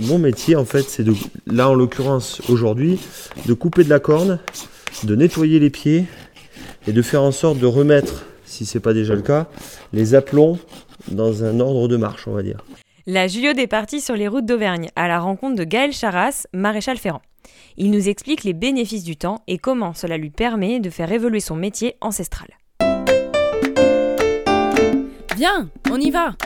Mon métier, en fait, c'est de, là en l'occurrence aujourd'hui, de couper de la corne, de nettoyer les pieds et de faire en sorte de remettre, si c'est pas déjà le cas, les aplombs dans un ordre de marche, on va dire. La Juliode est partie sur les routes d'Auvergne à la rencontre de Gaël Charras, maréchal ferrant. Il nous explique les bénéfices du temps et comment cela lui permet de faire évoluer son métier ancestral. Viens, on y va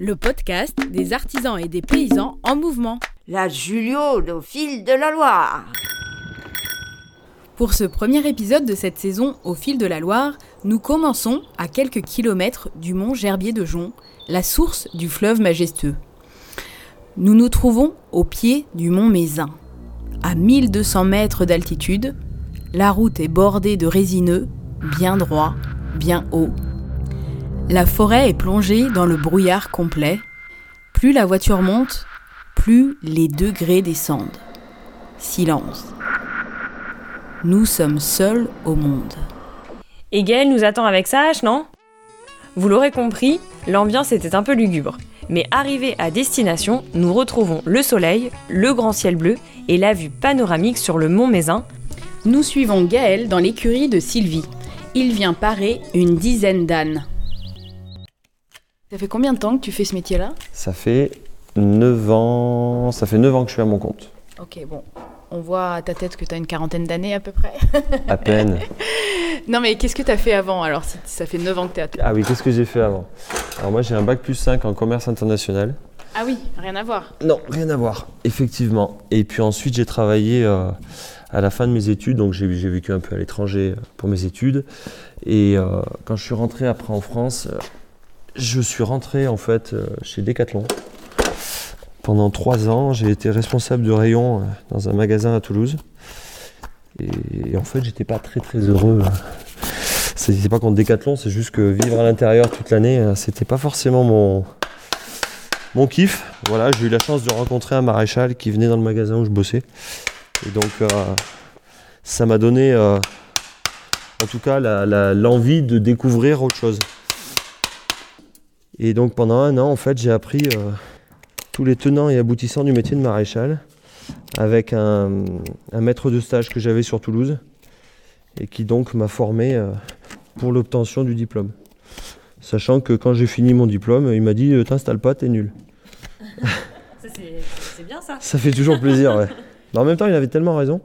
Le podcast des artisans et des paysans en mouvement. La Juliode au fil de la Loire. Pour ce premier épisode de cette saison au fil de la Loire, nous commençons à quelques kilomètres du mont Gerbier de Jonc, la source du fleuve majestueux. Nous nous trouvons au pied du mont Mézin. À 1200 mètres d'altitude, la route est bordée de résineux, bien droit, bien haut. La forêt est plongée dans le brouillard complet. Plus la voiture monte, plus les degrés descendent. Silence. Nous sommes seuls au monde. Et Gaël nous attend avec sa hache, non? Vous l'aurez compris, l'ambiance était un peu lugubre. Mais arrivé à destination, nous retrouvons le soleil, le grand ciel bleu et la vue panoramique sur le mont Mézin. Nous suivons Gaël dans l'écurie de Sylvie. Il vient parer une dizaine d'ânes. Ça fait combien de temps que tu fais ce métier-là? Ça fait 9 ans, ça fait 9 ans que je suis à mon compte. Ok, bon. On voit à ta tête que tu as une quarantaine d'années à peu près. À peine. non mais qu'est-ce que tu as fait avant alors? Si ça fait 9 ans que tu es à Ah oui, qu'est-ce que j'ai fait avant? Alors moi j'ai un bac plus 5 en commerce international. Ah oui, rien à voir. Non, rien à voir, effectivement. Et puis ensuite j'ai travaillé euh, à la fin de mes études, donc j'ai vécu un peu à l'étranger euh, pour mes études. Et euh, quand je suis rentré après en France, je suis rentré en fait chez Decathlon. Pendant trois ans, j'ai été responsable de rayon euh, dans un magasin à Toulouse. Et, en fait, j'étais pas très très heureux. C'était pas contre Decathlon, c'est juste que vivre à l'intérieur toute l'année, euh, c'était pas forcément mon, mon kiff. Voilà, j'ai eu la chance de rencontrer un maréchal qui venait dans le magasin où je bossais. Et donc, euh, ça m'a donné, euh, en tout cas, l'envie de découvrir autre chose. Et donc, pendant un an, en fait, j'ai appris tous les tenants et aboutissants du métier de maréchal avec un, un maître de stage que j'avais sur Toulouse et qui donc m'a formé euh, pour l'obtention du diplôme. Sachant que quand j'ai fini mon diplôme, il m'a dit euh, T'installes pas, t'es nul. C'est bien ça. Ça fait toujours plaisir, ouais. Mais en même temps, il avait tellement raison.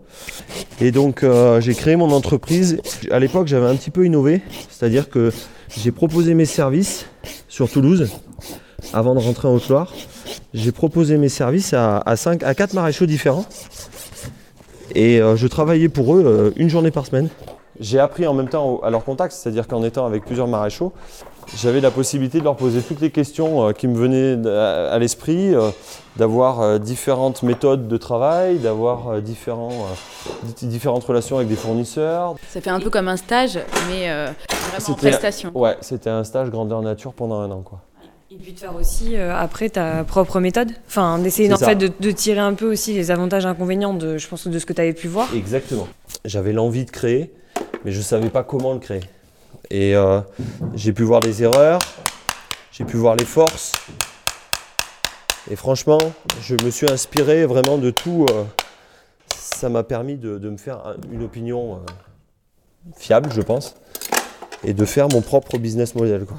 Et donc, euh, j'ai créé mon entreprise. À l'époque, j'avais un petit peu innové, c'est-à-dire que j'ai proposé mes services sur Toulouse avant de rentrer en Haute-Loire. J'ai proposé mes services à, à, cinq, à 4 maréchaux différents. Et euh, je travaillais pour eux euh, une journée par semaine. J'ai appris en même temps à leur contact, c'est-à-dire qu'en étant avec plusieurs maréchaux, j'avais la possibilité de leur poser toutes les questions euh, qui me venaient à, à l'esprit, d'avoir différentes méthodes de travail, d'avoir différents, différentes relations avec des fournisseurs. Ça fait un peu comme un stage, mais vraiment en C'était- prestation. Ouais, c'était un stage grandeur nature pendant un an. Quoi. Et puis de faire aussi euh, après ta propre méthode. Enfin, d'essayer en ça. fait de, de tirer un peu aussi les avantages et inconvénients de, je pense, de ce que tu avais pu voir. Exactement. J'avais l'envie de créer, mais je ne savais pas comment le créer. Et euh, j'ai pu voir les erreurs, j'ai pu voir les forces. Et franchement, je me suis inspiré vraiment de tout. euh, ça m'a permis de, de me faire un- une opinion fiable, je pense, et de faire mon propre business model. Quoi.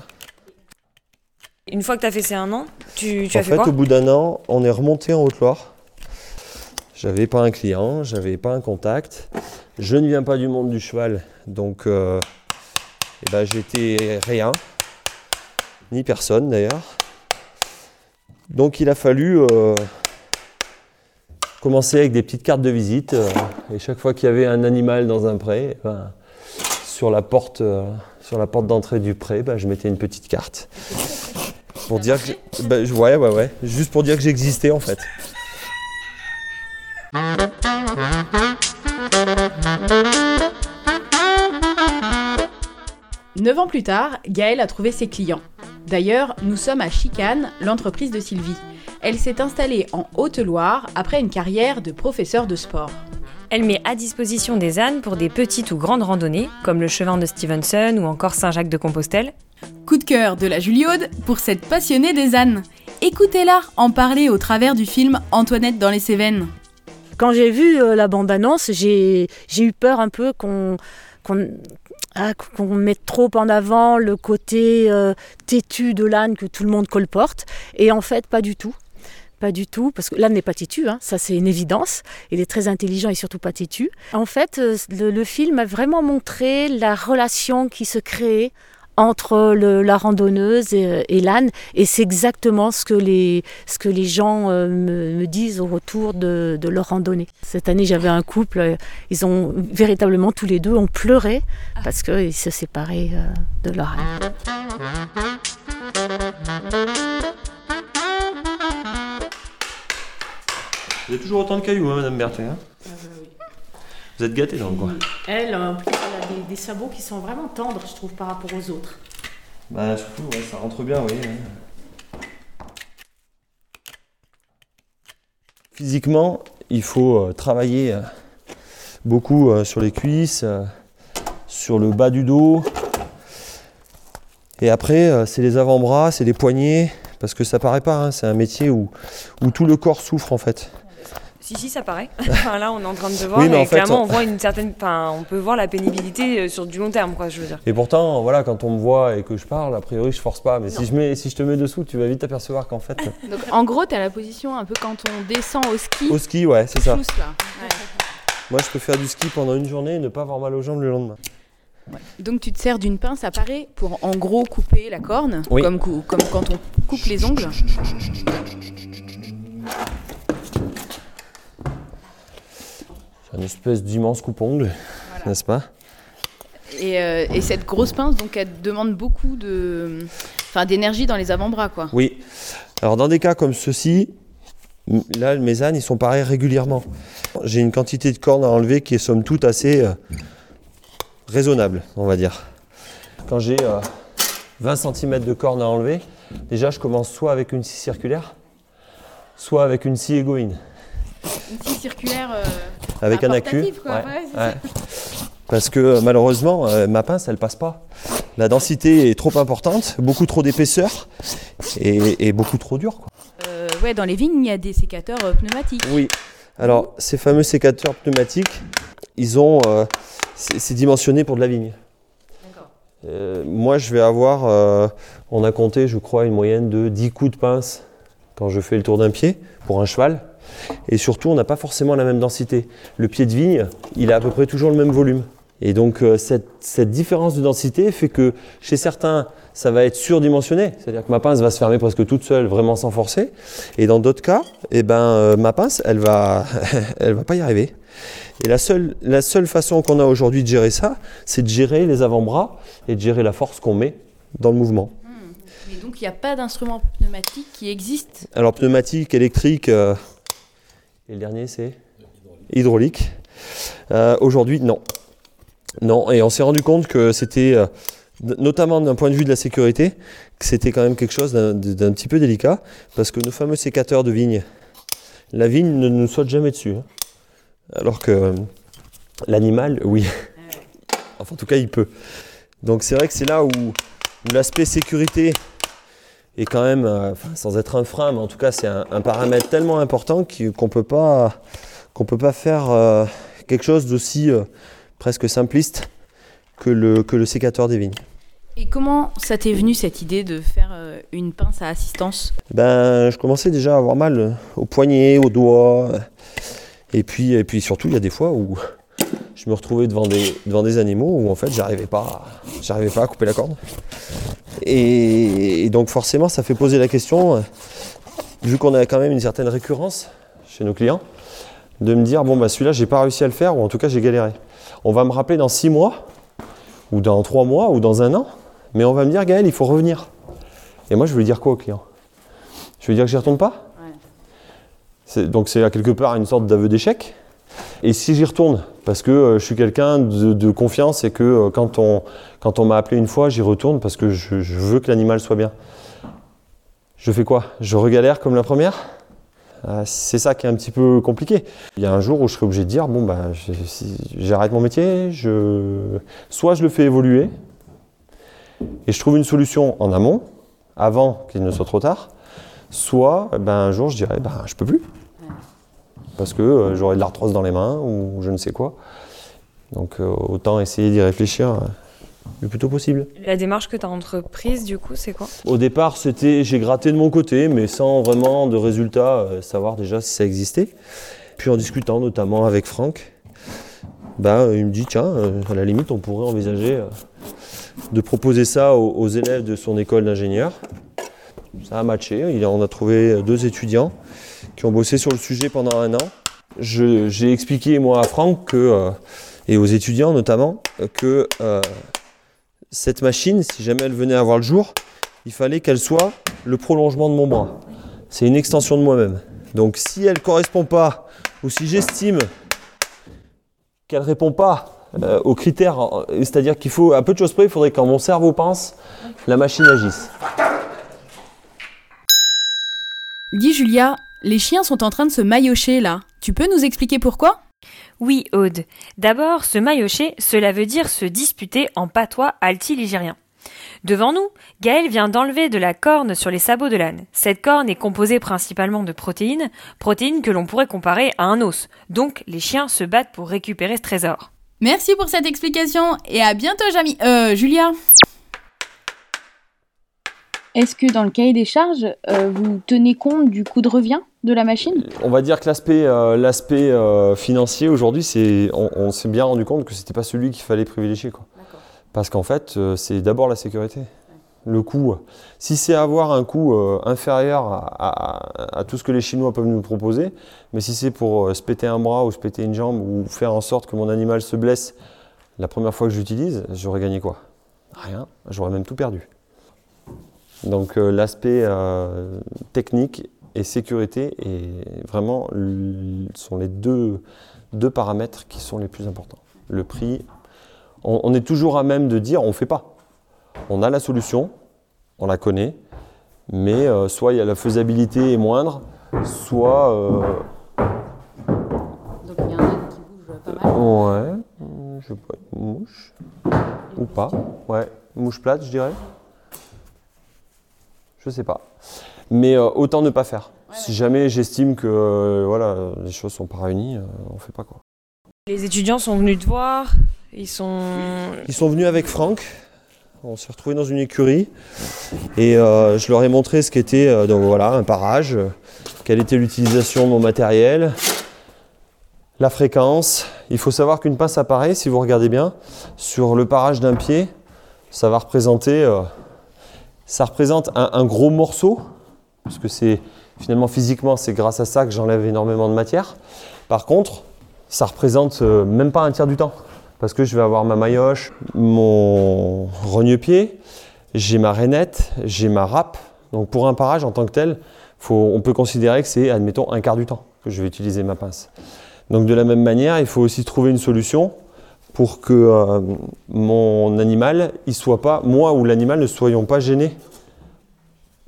Une fois que tu as fait ces un an, tu, tu en as fait, fait, quoi au bout d'un an, on est remonté en Haute-Loire. J'avais pas un client, j'avais pas un contact. Je ne viens pas du monde du cheval, donc euh, eh ben, j'étais rien, ni personne d'ailleurs. Donc il a fallu euh, commencer avec des petites cartes de visite. euh, et chaque fois qu'il y avait un animal dans un pré, eh ben, sur la porte, euh, sur la porte d'entrée du pré, ben, je mettais une petite carte. Pour dire que. j'ai- ben, je- ouais, ouais, ouais. Juste pour dire que j'existais en fait. Neuf ans plus tard, Gaëlle a trouvé ses clients. D'ailleurs, nous sommes à Chicane, l'entreprise de Sylvie. Elle s'est installée en Haute-Loire après une carrière de professeur de sport. Elle met à disposition des ânes pour des petites ou grandes randonnées, comme le chemin de Stevenson ou encore Saint-Jacques-de-Compostelle. Coup de cœur de la Juliaude pour cette passionnée des ânes. Écoutez-la en parler au travers du film Antoinette dans les Cévennes. Quand j'ai vu euh, la bande-annonce, j'ai eu peur un peu ah, qu'on mette trop en avant le côté euh, têtu de l'âne que tout le monde colporte. Et en fait, pas du tout. Pas du tout, parce que l'âne n'est pas têtu, hein, ça c'est une évidence. Il est très intelligent et surtout pas têtu. En fait, euh, le film a vraiment montré la relation qui se crée entre le- la randonneuse et, et l'âne. Et c'est exactement ce que les, ce que les gens euh, me, me disent au retour de, de leur randonnée. Cette année, j'avais un couple, euh, ils ont véritablement tous les deux ont pleuré parce qu'ils se séparaient euh, de leur âne. Vous avez toujours autant de cailloux, hein, Madame Berthet hein? Vous êtes gâtés dans le coin. Elle, en plus, des, des sabots qui sont vraiment tendres, je trouve, par rapport aux autres. Bah surtout, ouais, ça rentre bien, oui. ouais. Physiquement, il faut euh, travailler euh, beaucoup euh, sur les cuisses, euh, sur le bas du dos. Et après, euh, c'est les avant-bras, c'est les poignets, parce que ça paraît pas, hein, c'est un métier où, où tout le corps souffre en fait. Si, si, ça paraît. Enfin, là, on est en train de voir Oui, mais et en fait, clairement, on- voit une certaine. Enfin, on peut voir la pénibilité euh, sur du long terme, quoi, je veux dire. Et pourtant, voilà, quand on me voit et que je parle, a priori, je force pas. Mais si je, mets, si je te mets dessous, tu vas vite t'apercevoir qu'en fait, Donc, en gros, t'as la position un peu quand on descend au ski. au ski, ouais, c'est ça. Chousse, là. Moi, je peux faire du ski pendant une journée et ne pas avoir mal aux jambes le lendemain. Donc tu te sers d'une pince à parer pour en gros couper la corne, Oui. comme, cou- comme quand on coupe les ongles. Une espèce d'immense coupe-ongle, n'est-ce pas? Et, euh, et cette grosse pince, donc, elle demande beaucoup de, enfin, d'énergie dans les avant-bras, quoi. Oui. Alors, dans des cas comme ceci, là, mes ânes, ils sont pareils régulièrement. J'ai une quantité de cornes à enlever qui est somme toute assez euh, raisonnable, on va dire. Quand j'ai euh, 20 cm de cornes à enlever, déjà, je commence soit avec une scie circulaire, soit avec une scie égoïne. Une scie circulaire. Avec un accu. portatif, quoi, ouais, c'est ouais. Parce que euh, malheureusement, euh, ma pince, elle passe pas. La densité est trop importante, beaucoup trop d'épaisseur et, et beaucoup trop dur. quoi. euh, ouais, dans les vignes, il y a des sécateurs euh, pneumatiques. Oui. Alors, ces fameux sécateurs pneumatiques, ils ont, euh, c'est dimensionné pour de la vigne. Moi, je vais avoir, on a compté, je crois, une moyenne de 10 coups de pince quand je fais le tour d'un pied pour un cheval. Et surtout, on n'a pas forcément la même densité. Le pied de vigne, il a à peu près toujours le même volume. Et donc, euh, cette, cette différence de densité fait que chez certains, ça va être surdimensionné. C'est-à-dire que ma pince va se fermer presque toute seule, vraiment sans forcer. Et dans d'autres cas, eh ben, euh, ma pince, elle va, elle va pas y arriver. Et la seule, la seule façon qu'on a aujourd'hui de gérer ça, c'est de gérer les avant-bras et de gérer la force qu'on met dans le mouvement. Mais donc, il n'y a pas d'instrument pneumatique qui existe? Alors pneumatique, électrique, euh, et le dernier c'est hydraulique. Euh, Aujourd'hui, non. Non, et on s'est rendu compte que c'était, euh, notamment d'un point de vue de la sécurité, que c'était quand même quelque chose d'un d'un petit peu délicat, parce que nos fameux sécateurs de vigne, la vigne ne nous saute jamais dessus. hein. Alors que euh, l'animal, oui. Enfin, en tout cas, il peut. Donc c'est vrai que c'est là où, où l'aspect sécurité est quand même, euh, sans être un frein, mais en tout cas c'est un, un paramètre tellement important qu'on peut pas qu'on peut pas faire euh, quelque chose d'aussi euh, presque simpliste que le, que le sécateur des vignes. Et comment ça t'est venu cette idée de faire une pince à assistance? Ben, je commençais déjà à avoir mal au poignet, aux doigts. euh, Et puis, et puis surtout, il y a des fois où je me retrouvais devant des, devant des animaux où en fait j'arrivais pas, j'arrivais pas à couper la corde. Et, et donc forcément, ça fait poser la question, euh, vu qu'on a quand même une certaine récurrence chez nos clients, de me dire bon bah celui-là j'ai pas réussi à le faire ou en tout cas j'ai galéré. On va me rappeler dans six mois ou dans trois mois ou dans un an, mais on va me dire Gaël il faut revenir. Et moi je veux lui dire quoi au client? Je veux dire que j'y retourne pas? Donc c'est à quelque part une sorte d'aveu d'échec. Et si j'y retourne, parce que euh, je suis quelqu'un de, confiance et que euh, quand on, m'a appelé une fois, j'y retourne parce que je, veux que l'animal soit bien. Je fais quoi? Je regalère comme la première? Ah, C'est ça qui est un petit peu compliqué. Il y a un jour où je serai obligé de dire bon si- j'arrête mon métier, je... soit je le fais évoluer et je trouve une solution en amont avant qu'il ne soit trop tard, soit ben, un jour je dirais ben je peux plus parce que euh, j'aurai de l'arthrose dans les mains ou je ne sais quoi. Donc euh, autant essayer d'y réfléchir euh, le plus tôt possible. La démarche que tu as entreprise, du coup, c'est quoi? Au départ, c'était j'ai gratté de mon côté, mais sans vraiment de résultat, savoir déjà si ça existait. Puis en discutant notamment avec Franck, bah, il me dit tiens, à la limite, on pourrait envisager de proposer ça aux, aux élèves de son école d'ingénieur. Ça a matché. On a trouvé deux étudiants qui ont bossé sur le sujet pendant un an. J'ai expliqué moi à Franck euh, et aux étudiants notamment que euh, cette machine, si jamais elle venait à voir le jour, il fallait qu'elle soit le prolongement de mon bras. C'est une extension de moi-même. Donc si elle ne correspond pas, ou si j'estime qu'elle ne répond pas euh, aux critères, c'est-à-dire qu'il faut, à peu de choses près, il faudrait quand mon cerveau pense, la machine agisse. Dis Julia, les chiens sont en train de se maillotcher là. Tu peux nous expliquer pourquoi? Oui, Aude. D'abord, se maillotcher, cela veut dire se disputer en patois alti-ligérien. Devant nous, Gaël vient d'enlever de la corne sur les sabots de l'âne. Cette corne est composée principalement de protéines, protéines que l'on pourrait comparer à un os. Donc, les chiens se battent pour récupérer ce trésor. Merci pour cette explication et à bientôt Jamy. Euh, Julia. Est-ce que dans le cahier des charges, euh, vous tenez compte du coût de revient de la machine? On va dire que l'aspect euh, l'aspect, euh, financier aujourd'hui, c'est, on, on s'est bien rendu compte que c'était pas celui qu'il fallait privilégier. Quoi. Parce qu'en fait, euh, c'est d'abord la sécurité. Le coût. Si c'est avoir un coût euh, inférieur à, à- à tout ce que les Chinois peuvent nous proposer, mais si c'est pour euh, se péter un bras ou se péter une jambe ou faire en sorte que mon animal se blesse la première fois que j'utilise, j'aurais gagné quoi? Rien. J'aurais même tout perdu. Donc euh, l'aspect euh, technique et sécurité est vraiment sont les deux, deux paramètres qui sont les plus importants. Le prix, on, on est toujours à même de dire on ne fait pas. On a la solution, on la connaît, mais euh, soit il y a la faisabilité est moindre, soit euh, Donc il y a un âne qui bouge pas mal. ouais, je une mouche ou pas, ouais, mouche plate je dirais. Je sais pas. Mais euh, autant ne pas faire. Si jamais j'estime que euh, voilà, les choses sont pas réunies, euh, on fait pas quoi. Les étudiants sont venus te voir, ils sont... Ils sont venus avec Franck. On s'est retrouvés dans une écurie et euh, je leur ai montré ce qu'était euh, donc voilà un parage, euh, quelle était l'utilisation de mon matériel, la fréquence. Il faut savoir qu'une pince à pareil, si vous regardez bien, sur le parage d'un pied, ça va représenter, ça représente un, gros morceau, parce que c'est finalement physiquement c'est grâce à ça que j'enlève énormément de matière. Par contre, ça représente euh, même pas un tiers du temps parce que je vais avoir ma maillotche, mon rogne-pied, j'ai ma rainette, j'ai ma râpe. Donc pour un parage en tant que tel, on peut considérer que c'est, admettons, un quart du temps que je vais utiliser ma pince. Donc de la même manière, il faut aussi trouver une solution pour que euh, mon animal, il soit pas, moi ou l'animal ne soyons pas gênés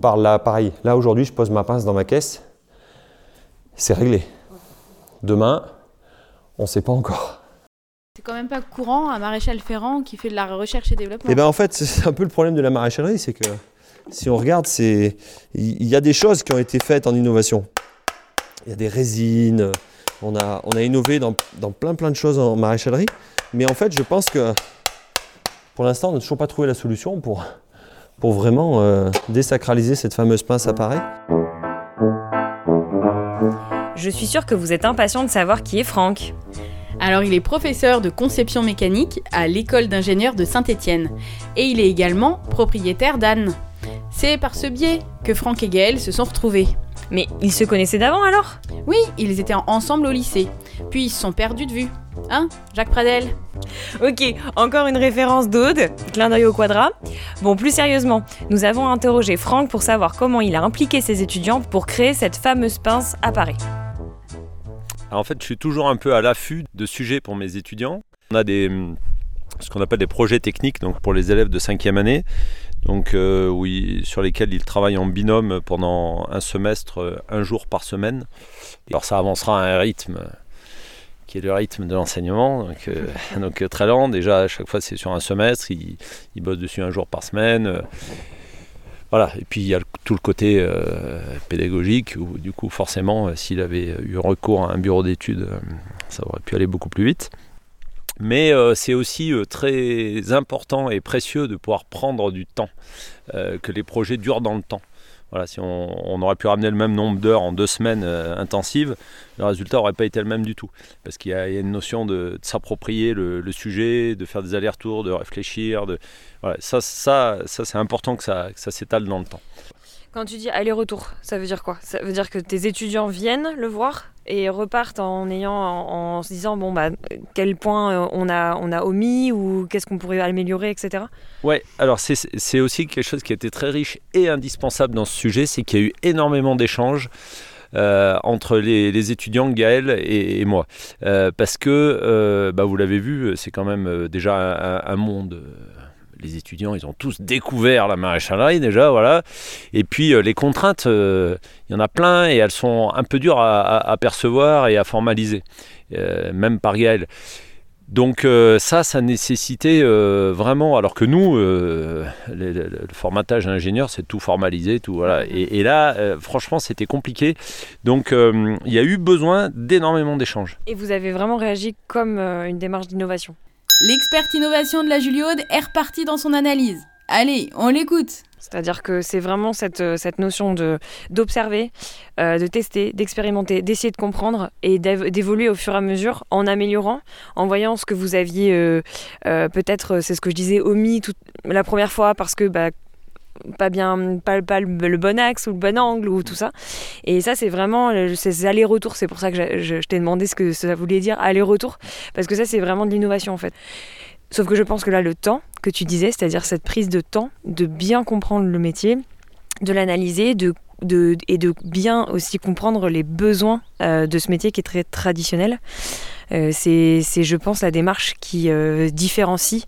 par l'appareil. Là aujourd'hui, je pose ma pince dans ma caisse, c'est réglé. Demain, on ne sait pas encore. C'est quand même pas courant à Maréchal Ferrand qui fait de la recherche et développement. Eh ben en fait, c'est un peu le problème de la maréchalerie, c'est que si on regarde, c'est il y a des choses qui ont été faites en innovation. Il y a des résines, on a, on a innové dans, dans plein plein de choses en maréchalerie, mais en fait, je pense que pour l'instant, on n'a toujours pas trouvé la solution pour, pour vraiment euh, désacraliser cette fameuse pince à pareil. Je suis sûre que vous êtes impatient de savoir qui est Franck. Alors il est professeur de conception mécanique à l'école d'ingénieurs de Saint-Étienne et il est également propriétaire d'Anne. C'est par ce biais que Franck et Gaël se sont retrouvés. Mais ils se connaissaient d'avant alors? Oui, ils étaient ensemble au lycée, puis ils se sont perdus de vue. Hein, Jacques Pradel? Ok, encore une référence d'Aude, clin d'œil au quadrat. Bon, plus sérieusement, nous avons interrogé Franck pour savoir comment il a impliqué ses étudiants pour créer cette fameuse pince à. Alors, en fait, je suis toujours un peu à l'affût de sujets pour mes étudiants. On a des, hum, ce qu'on appelle des projets techniques donc pour les élèves de cinquième année. donc euh, sur lesquels ils travaillent en binôme pendant un semestre, euh, un jour par semaine. Alors ça avancera à un rythme qui est le rythme de l'enseignement, donc, euh, donc, euh, très lent. Déjà, à chaque fois, c'est sur un semestre, ils bossent dessus un jour par semaine. euh, voilà, et puis il y a tout le côté pédagogique où du coup forcément s'il avait eu recours à un bureau d'études, ça aurait pu aller beaucoup plus vite. Mais c'est aussi très important et précieux de pouvoir prendre du temps, que les projets durent dans le temps. Voilà, si on, aurait pu ramener le même nombre d'heures en deux semaines euh, intensives, le résultat n'aurait pas été le même du tout. Parce qu'il y, a une notion de, s'approprier le, sujet, de faire des allers-retours, de réfléchir. Ça, c'est important que ça s'étale dans le temps. Quand tu dis aller-retour, ça veut dire quoi? Ça veut dire que tes étudiants viennent le voir et repartent en ayant en, se disant bon bah quel point euh, on a on a omis ou qu'est-ce qu'on pourrait améliorer etc. Ouais, alors c'est aussi quelque chose qui a été très riche et indispensable dans ce sujet, c'est qu'il y a eu énormément d'échanges euh, entre les, étudiants, Gaël et, moi. Euh, parce que, bah, vous l'avez vu, c'est quand même déjà un monde. Les étudiants, ils ont tous découvert la maréchalerie déjà, voilà. Et puis euh, les contraintes, euh, il y en a plein et elles sont un peu dures à, percevoir et à formaliser, euh, même par Gaël. Donc ça, ça nécessitait vraiment, alors que nous, le, formatage ingénieur, c'est tout formalisé, tout voilà. Et, et là, franchement, c'était compliqué. Donc il y a eu besoin d'énormément d'échanges. Et vous avez vraiment réagi comme une démarche d'innovation? L'experte innovation de la Juliaude est reparti dans son analyse. Allez, on l'écoute. C'est-à-dire que c'est vraiment cette, euh, cette notion de d'observer, euh, de tester, d'expérimenter, d'essayer de comprendre et d'év- d'évoluer au fur et à mesure en améliorant, en voyant ce que vous aviez euh, peut-être, c'est ce que je disais, omis toute, la première fois parce que bah, pas bien, pas, pas le, le bon axe ou le bon angle ou tout ça. Et ça, c'est vraiment euh, ces allers-retours. C'est pour ça que je, je- t'ai demandé ce que ça voulait dire aller-retour, parce que ça, c'est vraiment de l'innovation en fait. Sauf que je pense que là, le temps que tu disais, c'est-à-dire cette prise de temps, de bien comprendre le métier, de l'analyser, de, de- et de bien aussi comprendre les besoins euh, de ce métier qui est très traditionnel, euh, c'est, je pense, la démarche qui euh, différencie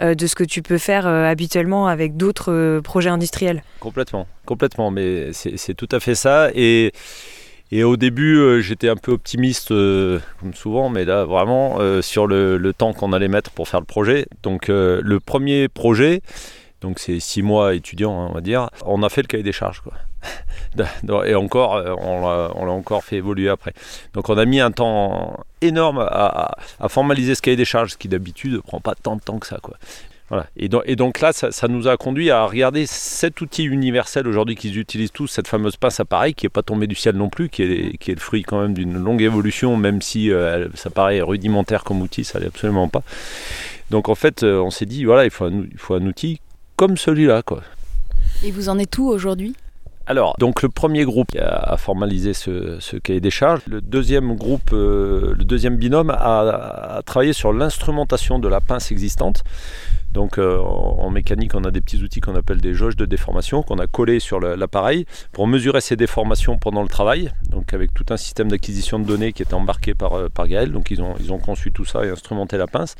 de ce que tu peux faire euh, habituellement avec d'autres euh, projets industriels. Complètement, complètement. Mais c'est tout à fait ça. Et, au début, euh, j'étais un peu optimiste, euh, comme souvent, mais là, vraiment, euh, sur le, temps qu'on allait mettre pour faire le projet. Donc, euh, le premier projet, donc c'est six mois étudiant, hein, on va dire, on a fait le cahier des charges. Et encore, euh, on l'a encore fait évoluer après. Donc, on a mis un temps énorme à, à- à formaliser ce cahier des charges, ce qui d'habitude ne prend pas tant de temps que ça. Quoi. Voilà. Et, donc, là, ça, nous a conduit à regarder cet outil universel aujourd'hui qu'ils utilisent tous, cette fameuse pince appareil qui n'est pas tombée du ciel non plus, qui est, le fruit quand même d'une longue évolution, même si euh, ça paraît rudimentaire comme outil, ça l'est absolument pas. Donc en fait, euh, on s'est dit, voilà, il faut un, il faut un outil comme celui-là. quoi. Et vous en êtes où aujourd'hui? Alors, donc le premier groupe a, formalisé ce, cahier des charges. Le deuxième groupe, euh, le deuxième binôme a, travaillé sur l'instrumentation de la pince existante. Donc euh, en mécanique, on a des petits outils qu'on appelle des jauges de déformation qu'on a collés sur l'appareil pour mesurer ces déformations pendant le travail. Donc avec tout un système d'acquisition de données qui était embarqué par, euh, Gaël. Donc ils ont, ils ont conçu tout ça et instrumenté la pince.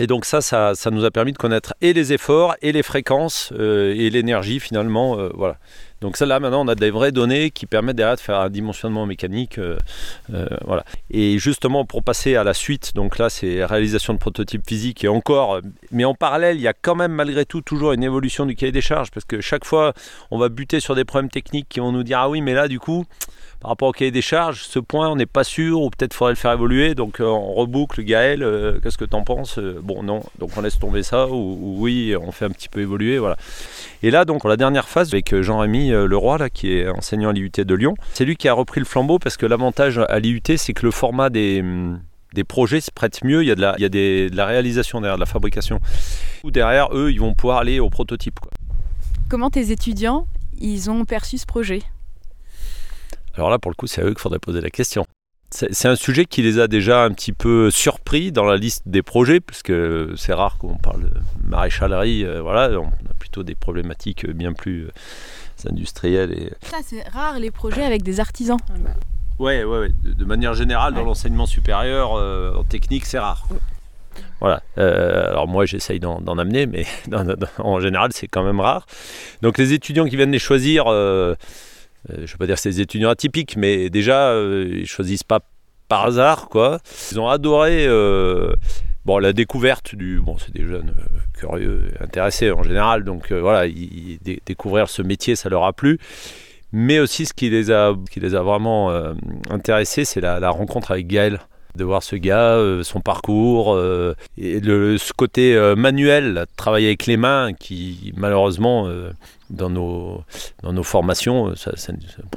Et donc ça, ça, nous a permis de connaître et les efforts et les fréquences euh, et l'énergie finalement. voilà. Donc ça là maintenant on a des vraies données qui permettent derrière de faire un dimensionnement mécanique. euh, euh, voilà. Et justement pour passer à la suite, donc là c'est réalisation de prototypes physiques et encore, mais en parallèle il y a quand même malgré tout toujours une évolution du cahier des charges parce que chaque fois on va buter sur des problèmes techniques qui vont nous dire ah oui mais là du coup par rapport au cahier des charges, ce point on n'est pas sûr ou peut-être faudrait le faire évoluer. Donc euh, on reboucle Gaël, qu'est-ce que t'en penses Bon non, donc on laisse tomber ça ou, ou oui on fait un petit peu évoluer, voilà. Et là donc la dernière phase avec Jean-Rémy euh, Leroy là qui est enseignant à l'IUT de Lyon, c'est lui qui a repris le flambeau parce que l'avantage à l'IUT c'est que le format des hum, des projets se prête mieux, il y a, de la, il y a des- de la réalisation derrière, de la fabrication. Ou derrière, eux, ils vont pouvoir aller au prototype. quoi. Comment tes étudiants, ils ont perçu ce projet? Alors là, pour le coup, c'est à eux qu'il faudrait poser la question. C'est c'est un sujet qui les a déjà un petit peu surpris dans la liste des projets, puisque c'est rare qu'on parle de maréchalerie. euh, voilà, on a plutôt des problématiques bien plus euh, industrielles. Et... Ça, c'est rare les projets avec des artisans. Ouais, ouais, ouais. De, de manière générale, dans Ouais. l'enseignement supérieur, euh, en technique, c'est rare. Voilà. Euh, alors moi, j'essaye d'en amener, mais en général, c'est quand même rare. Donc les étudiants qui viennent les choisir, euh, euh, je ne vais pas dire que c'est des étudiants atypiques, mais déjà, ils choisissent pas par hasard, quoi. Ils ont adoré la découverte du. Bon, c'est des jeunes curieux, intéressés en général, donc voilà, découvrir ce métier, ça leur a plu. Mais aussi, ce qui les a, vraiment intéressés, c'est la, la, rencontre avec Gaël de voir ce gars, euh, son parcours, euh, et le, ce côté euh, manuel, travailler avec les mains, qui malheureusement dans nos, dans nos formations,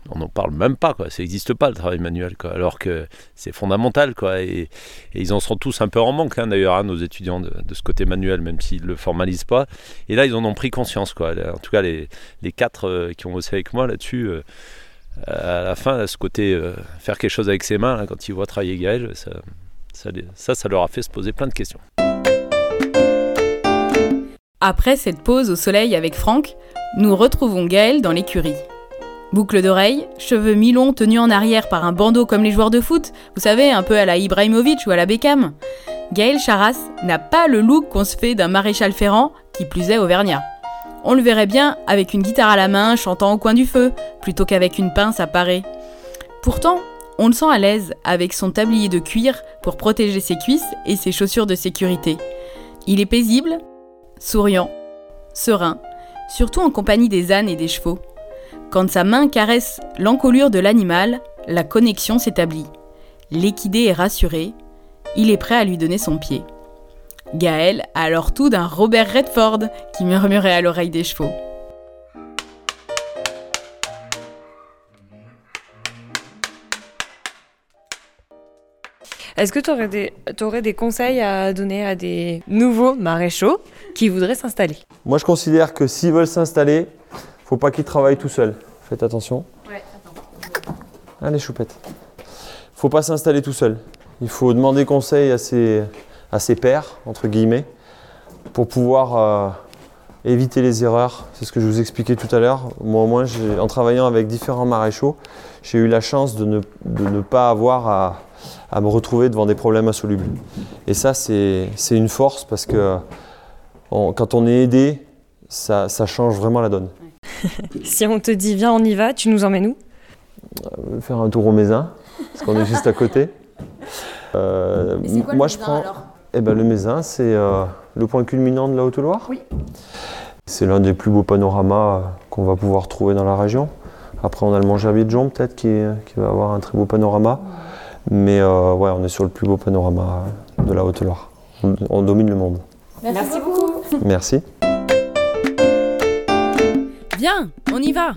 on n'en parle même pas, quoi. ça n'existe pas le travail manuel, alors que c'est fondamental. Quoi. Et, ils en sont tous un peu en manque, hein, d'ailleurs, hein, nos étudiants, de, ce côté manuel, même s'ils ne le formalisent pas. Et là, ils en ont pris conscience. Quoi. En tout cas, les, les quatre qui ont bossé avec moi là-dessus, à la fin, ce côté euh, faire quelque chose avec ses mains, quand ils voient travailler Gaël, ça, leur a fait se poser plein de questions. Après cette pause au soleil avec Franck, nous retrouvons Gaël dans l'écurie. Boucle d'oreilles, cheveux mi-longs tenus en arrière par un bandeau comme les joueurs de foot, vous savez, un peu à la Ibrahimovic ou à la Beckham. Gaël Charas n'a pas le look qu'on se fait d'un maréchal ferrant, qui plus est auvergnat. On le verrait bien avec une guitare à la main chantant au coin du feu, plutôt qu'avec une pince à parer. Pourtant, on le sent à l'aise avec son tablier de cuir pour protéger ses cuisses et ses chaussures de sécurité. Il est paisible, souriant, serein, surtout en compagnie des ânes et des chevaux. Quand sa main caresse l'encolure de l'animal, la connexion s'établit. L'équidé est rassuré, il est prêt à lui donner son pied. Gaël a alors tout d'un Robert Redford qui murmurait à l'oreille des chevaux. Est-ce que tu aurais, des, aurais des conseils à donner à des nouveaux maréchaux qui voudraient s'installer? Moi, je considère que s'ils veulent s'installer, faut pas qu'ils travaillent tout seuls. Faites attention. Ouais, attends. Allez, choupette. Faut pas s'installer tout seul. Il faut demander conseil à ses, à ses pairs, entre guillemets, pour pouvoir euh, éviter les erreurs. C'est ce que je vous expliquais tout à l'heure. Moi, au moins, en travaillant avec différents maréchaux, j'ai eu la chance de ne, de ne pas avoir à, à, me retrouver devant des problèmes insolubles. Et ça, c'est une force parce que quand on est aidé, ça, ça, change vraiment la donne. si on te dit viens, on y va, tu nous emmènes où? Euh, Faire un tour au Mézin, parce qu'on est juste à côté. Euh, quoi, moi, je prends. Eh ben, le Mézin, c'est euh, le point culminant de la Haute-Loire. Oui. C'est l'un des plus beaux panoramas euh, qu'on va pouvoir trouver dans la région. Après, on a le Mont Gerbier de Jon, peut-être, qui, qui, va avoir un très beau panorama. Mais euh, ouais, on est sur le plus beau panorama de la Haute-Loire. On, domine le monde. Merci, beaucoup. Merci. Viens, on y va.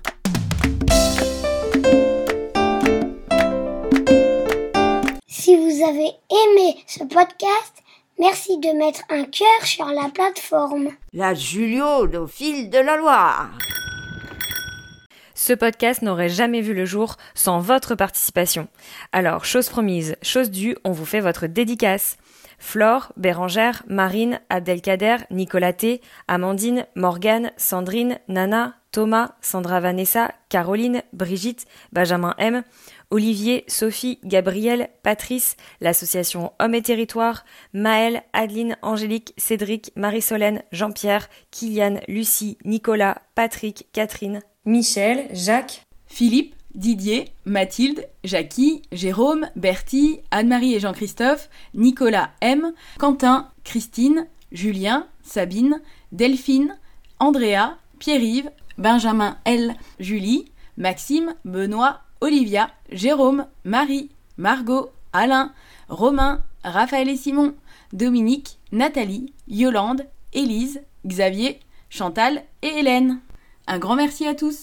Si vous avez aimé ce podcast, Merci de mettre un cœur sur la plateforme. La Julio, au fil de la Loire. Ce podcast n'aurait jamais vu le jour sans votre participation. Alors, chose promise, chose due, on vous fait votre dédicace. Flore, Bérangère, Marine, Abdelkader, Nicolas T, Amandine, Morgane, Sandrine, Nana, Thomas, Sandra Vanessa, Caroline, Brigitte, Benjamin M, Olivier, Sophie, Gabriel, Patrice, l'association Hommes et Territoires, Maëlle, Adeline, Angélique, Cédric, Marie-Solène, Jean-Pierre, Kylian, Lucie, Nicolas, Patrick, Catherine, Michel, Jacques, Philippe, Didier, Mathilde, Jackie, Jérôme, Bertie, Anne-Marie et Jean-Christophe, Nicolas M, Quentin, Christine, Julien, Sabine, Delphine, Andrea, Pierre-Yves, Benjamin L, Julie, Maxime, Benoît, Olivia, Jérôme, Marie, Margot, Alain, Romain, Raphaël et Simon, Dominique, Nathalie, Yolande, Élise, Xavier, Chantal et Hélène. Un grand merci à tous.